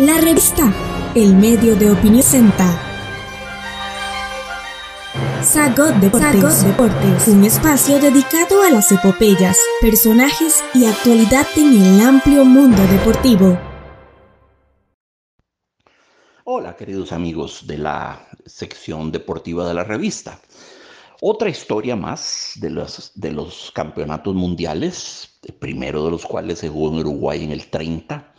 La revista El Medio de Opinión Senta. Sagot Deportes, Deportes, un espacio dedicado a las epopeyas, personajes y actualidad en el amplio mundo deportivo. Hola queridos amigos de la sección deportiva de la revista. Otra historia más de los, de los campeonatos mundiales, el primero de los cuales se jugó en Uruguay en el 30,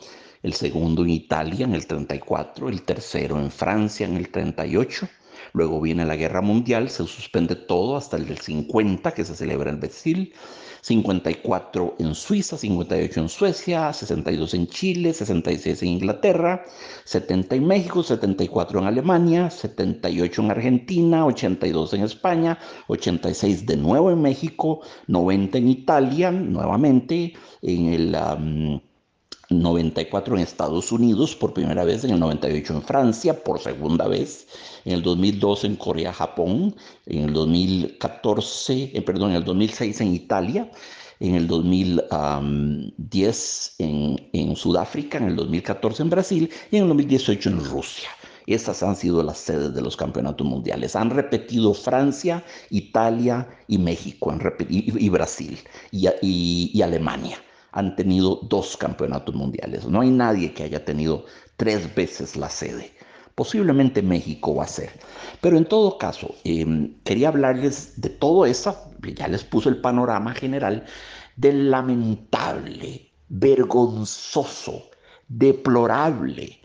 el segundo en Italia en el 34, el tercero en Francia en el 38 Luego viene la guerra mundial, se suspende todo hasta el del 50 que se celebra en Brasil, 54 en Suiza, 58 en Suecia, 62 en Chile, 66 en Inglaterra, 70 en México, 74 en Alemania, 78 en Argentina, 82 en España, 86 de nuevo en México, 90 en Italia, nuevamente en el... 94 en Estados Unidos, por primera vez en el 98 en Francia, por segunda vez, en el 2002 en Corea, Japón, en el 2014, eh, perdón, en el 2006 en Italia, en el 2010 en, en Sudáfrica, en el 2014 en Brasil y en el 2018 en Rusia. Estas han sido las sedes de los campeonatos mundiales. Han repetido Francia, Italia y México, y, Brasil y, y Alemania han tenido dos campeonatos mundiales. No hay nadie que haya tenido tres veces la sede. Posiblemente México va a ser. Pero en todo caso, em, quería hablarles de todo eso, ya les puse el panorama general, del lamentable, vergonzoso, deplorable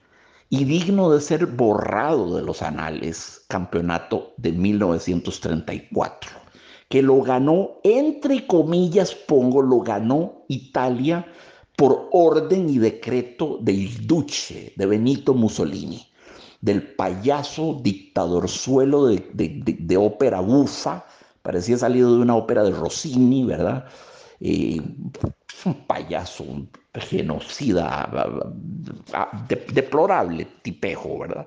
y digno de ser borrado de los anales campeonato de 1934 que lo ganó, entre comillas pongo, lo ganó Italia por orden y decreto del duce de Benito Mussolini, del payaso dictadorzuelo de, de, ópera bufa, parecía salido de una ópera de Rossini, ¿verdad? Eh, un payaso, un genocida, deplorable tipejo, ¿verdad?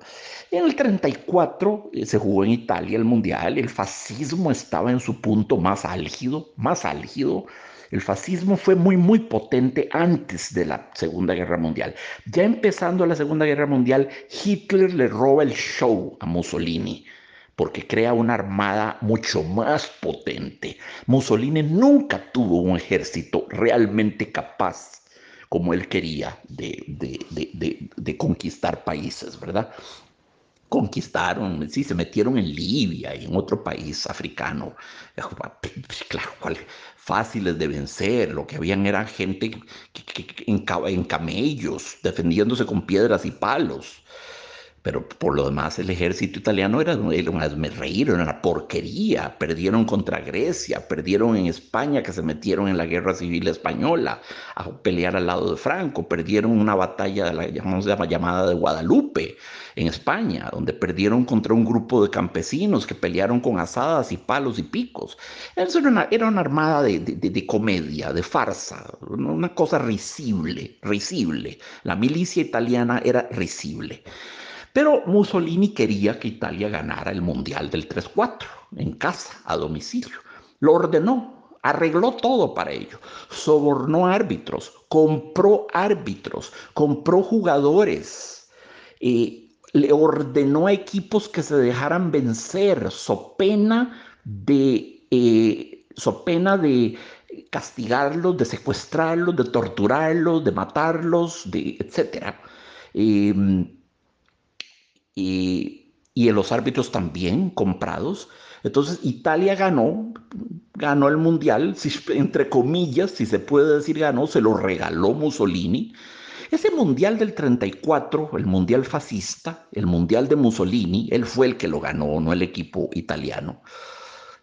En el 34 eh, se jugó en Italia el Mundial, el fascismo estaba en su punto más álgido, más álgido. El fascismo fue muy, muy potente antes de la Segunda Guerra Mundial. Ya empezando la Segunda Guerra Mundial, Hitler le roba el show a Mussolini porque crea una armada mucho más potente. Mussolini nunca tuvo un ejército realmente capaz como él quería de, conquistar países, ¿verdad? Conquistaron, sí, se metieron en Libia y en otro país africano. Claro, fáciles de vencer. Lo que habían era gente en, en camellos, defendiéndose con piedras y palos. Pero por lo demás, el ejército italiano era, un reír, era una porquería. Perdieron contra Grecia, perdieron en España, que se metieron en la guerra civil española a pelear al lado de Franco, perdieron una batalla la, llamada de Guadalupe en España, donde perdieron contra un grupo de campesinos que pelearon con asadas y palos y picos. Eso era una, era una armada de, de, de comedia, de farsa, una cosa risible, risible. La milicia italiana era risible. Pero Mussolini quería que Italia ganara el Mundial del 3-4 en casa, a domicilio. Lo ordenó, arregló todo para ello. Sobornó árbitros, compró árbitros, compró jugadores. Eh, le ordenó a equipos que se dejaran vencer, so pena de, eh, de castigarlos, de secuestrarlos, de torturarlos, de matarlos, de etcétera. Em, y, y los árbitros también comprados. Entonces Italia ganó, ganó el mundial, entre comillas, si se puede decir ganó, se lo regaló Mussolini. Ese mundial del 34, el mundial fascista, el mundial de Mussolini, él fue el que lo ganó, no el equipo italiano.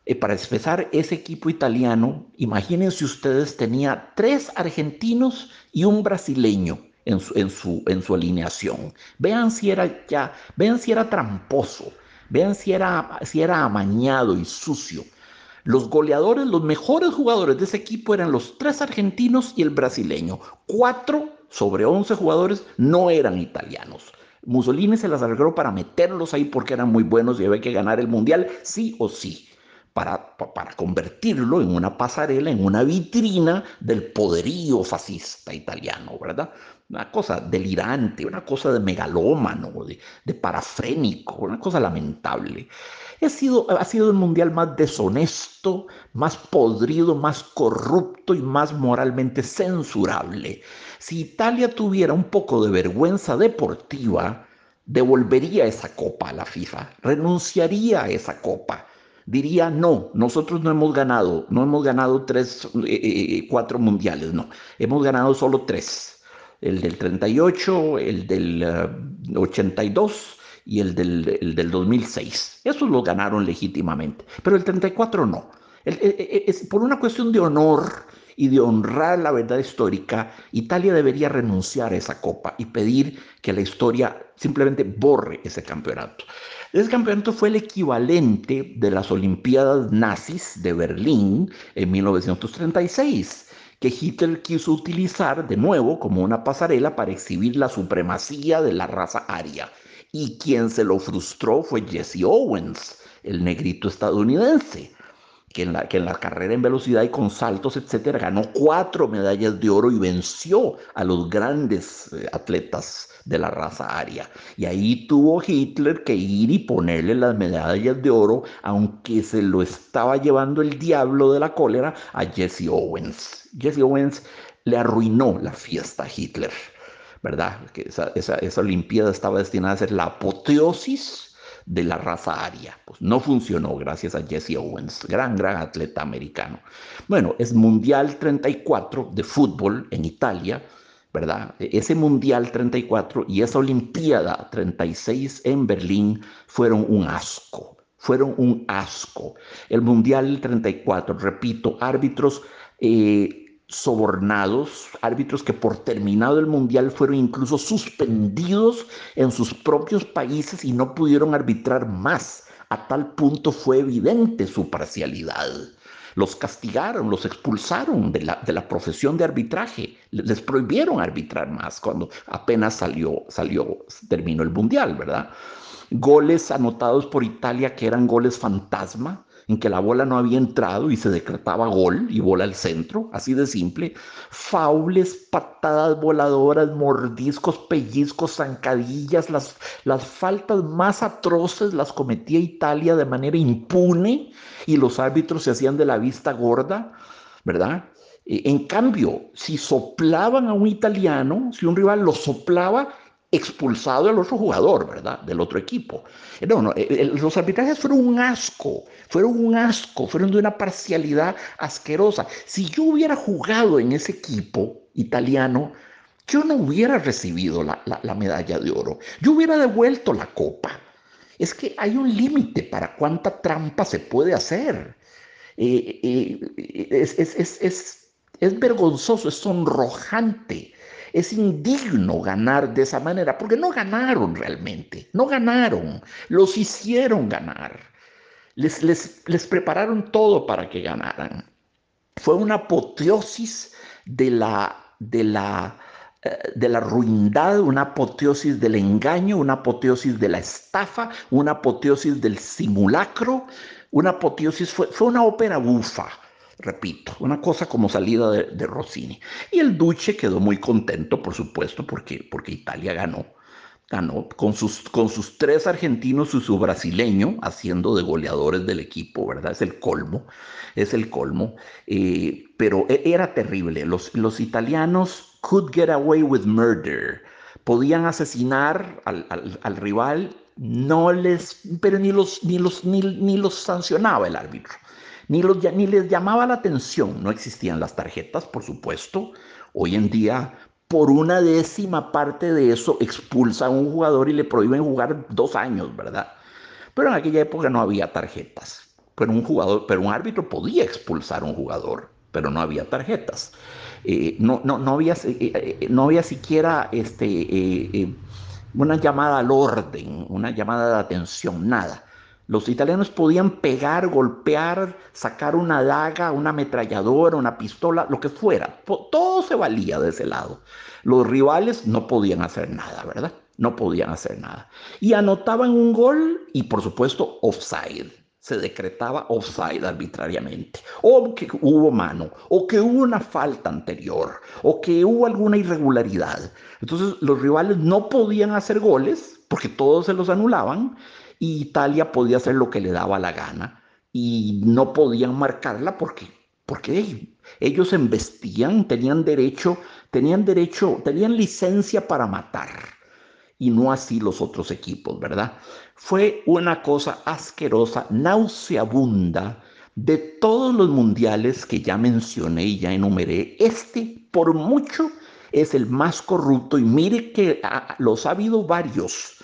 Y para empezar, ese equipo italiano, imagínense ustedes, tenía tres argentinos y un brasileño en su, en su, alineación. Vean si era ya, vean si era tramposo, vean si era, si era amañado y sucio. Los goleadores, los mejores jugadores de ese equipo eran los tres argentinos y el brasileño. Cuatro sobre once jugadores no eran italianos. Mussolini se las arregló para meterlos ahí porque eran muy buenos y había que ganar el mundial sí o sí. para, para convertirlo en una pasarela, en una vitrina del poderío fascista italiano, ¿verdad? Una cosa delirante, una cosa de megalómano, de, parafrénico, una cosa lamentable. Ha sido, ha sido el mundial más deshonesto, más podrido, más corrupto y más moralmente censurable. Si Italia tuviera un poco de vergüenza deportiva, devolvería esa copa a la FIFA, renunciaría a esa copa. Diría, no, nosotros no hemos ganado, no hemos ganado tres, eh, eh, eh, cuatro mundiales, no, hemos ganado solo tres. El del 38, el del 82 y el del, el del 2006. Esos lo ganaron legítimamente, pero el 34 no. es, por una cuestión de honor y de honrar la verdad histórica, Italia debería renunciar a esa copa y pedir que la historia simplemente borre ese campeonato. Ese campeonato fue el equivalente de las Olimpiadas nazis de Berlín en 1936 que Hitler quiso utilizar de nuevo como una pasarela para exhibir la supremacía de la raza aria. Y quien se lo frustró fue Jesse Owens, el negrito estadounidense, que en, la, que en la carrera en velocidad y con saltos, etcétera, ganó cuatro medallas de oro y venció a los grandes eh, atletas de la raza aria. Y ahí tuvo Hitler que ir y ponerle las medallas de oro, aunque se lo estaba llevando el diablo de la cólera a Jesse Owens. Jesse Owens le arruinó la fiesta a Hitler. ¿verdad? Que esa, esa, esa Olimpiada estaba destinada a ser la apoteosis de la raza aria. Pues no funcionó gracias a Jesse Owens, gran, gran atleta americano. Bueno, es Mundial 34 de fútbol en Italia, ¿verdad? Ese Mundial 34 y esa Olimpiada 36 en Berlín fueron un asco, fueron un asco. El Mundial 34, repito, árbitros... Eh, sobornados, árbitros que por terminado el mundial fueron incluso suspendidos en sus propios países y no pudieron arbitrar más. A tal punto fue evidente su parcialidad. Los castigaron, los expulsaron de la, de la profesión de arbitraje, les prohibieron arbitrar más cuando apenas salió, salió, terminó el mundial, ¿verdad? Goles anotados por Italia que eran goles fantasma, en que la bola no había entrado y se decretaba gol y bola al centro, así de simple. Faules, patadas voladoras, mordiscos, pellizcos, zancadillas, las, las faltas más atroces las cometía Italia de manera impune y los árbitros se hacían de la vista gorda, ¿verdad? E, en cambio, si soplaban a un italiano, si un rival lo soplaba, expulsado al otro jugador, ¿verdad? Del otro equipo. No, no, los arbitrajes fueron un asco, fueron un asco, fueron de una parcialidad asquerosa. Si yo hubiera jugado en ese equipo italiano, yo no hubiera recibido la, medalla de oro, yo hubiera devuelto la copa. Es que hay un límite para cuánta trampa se puede hacer. Eh, eh, es, es, es vergonzoso, es sonrojante es indigno ganar de esa manera, porque no ganaron realmente, no ganaron, los hicieron ganar. Les, les, les prepararon todo para que ganaran. Fue una apoteosis de la, de la, eh, de la ruindad, una apoteosis del engaño, una apoteosis de la estafa, una apoteosis del simulacro, una apoteosis, fue, fue una ópera bufa repito, una cosa como salida de, Rossini. Y el Duce quedó muy contento, por supuesto, porque, porque Italia ganó. Ganó con sus, con sus tres argentinos y su brasileño haciendo de goleadores del equipo, ¿verdad? Es el colmo, es el colmo. Eh, pero e, era terrible. Los, los italianos could get away with murder. Podían asesinar al, al, rival, no les, pero ni los, ni los, ni, ni los sancionaba el árbitro ni, ni les llamaba la atención. No existían las tarjetas, por supuesto. Hoy en día, por una décima parte de eso, expulsa a un jugador y le prohíben jugar dos años, ¿verdad? Pero en aquella época no había tarjetas. Pero un jugador, pero un árbitro podía expulsar a un jugador, pero no había tarjetas. Eh, no, no, no, había, eh, eh, no había siquiera este, una llamada al orden, una llamada de atención, nada. Los italianos podían pegar, golpear, sacar una daga, una ametralladora, una pistola, lo que fuera. Todo se valía de ese lado. Los rivales no podían hacer nada, ¿verdad? No podían hacer nada. Y anotaban un gol y por supuesto offside. se decretaba offside arbitrariamente, o que hubo mano, o que hubo una falta anterior, o que hubo alguna irregularidad. Entonces los rivales no podían hacer goles porque todos se los anulaban y Italia podía hacer lo que le daba la gana y no podían marcarla porque, porque ellos embestían, tenían derecho, tenían derecho, tenían licencia para matar y no así los otros equipos, ¿verdad? Fue una cosa asquerosa, nauseabunda de todos los mundiales que ya mencioné y ya enumeré. Este, por mucho, es el más corrupto y mire que los ha habido varios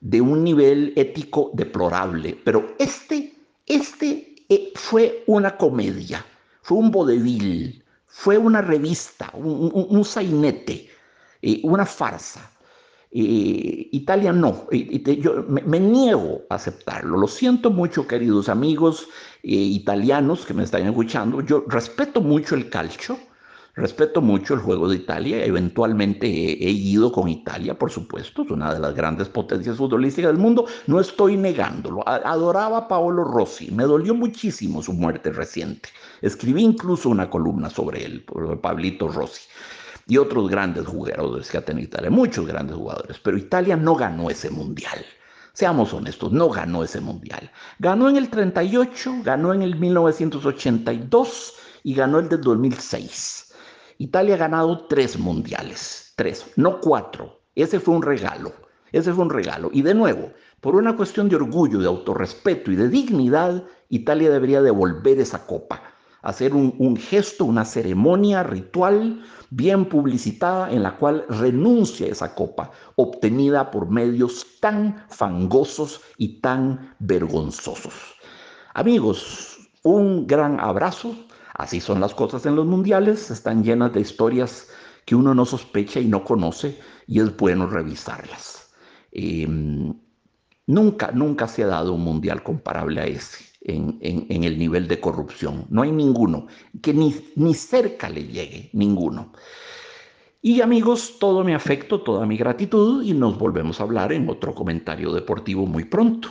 de un nivel ético deplorable, pero este, este eh, fue una comedia, fue un vodevil, fue una revista, un, sainete, eh, una farsa. Italia no, yo me, niego a aceptarlo. Lo siento mucho, queridos amigos eh, italianos que me están escuchando. Yo respeto mucho el calcio, respeto mucho el juego de Italia. Eventualmente he, ido con Italia, por supuesto, es una de las grandes potencias futbolísticas del mundo. No estoy negándolo. adoraba a Paolo Rossi. Me dolió muchísimo su muerte reciente. Escribí incluso una columna sobre él, por Pablito Rossi y otros grandes jugadores que ha tenido Italia, muchos grandes jugadores, pero Italia no ganó ese mundial. Seamos honestos, no ganó ese mundial. Ganó en el 38, ganó en el 1982 y ganó el del 2006. Italia ha ganado tres mundiales, tres, no cuatro. Ese fue un regalo, ese fue un regalo. Y de nuevo, por una cuestión de orgullo, de autorrespeto y de dignidad, Italia debería devolver esa copa hacer un, gesto, una ceremonia ritual bien publicitada en la cual renuncia a esa copa obtenida por medios tan fangosos y tan vergonzosos. Amigos, un gran abrazo. Así son las cosas en los mundiales, están llenas de historias que uno no sospecha y no conoce y es bueno revisarlas. Em, nunca, nunca se ha dado un mundial comparable a ese en, el nivel de corrupción. No hay ninguno, que ni, ni cerca le llegue, ninguno. Y amigos, todo mi afecto, toda mi gratitud y nos volvemos a hablar en otro comentario deportivo muy pronto.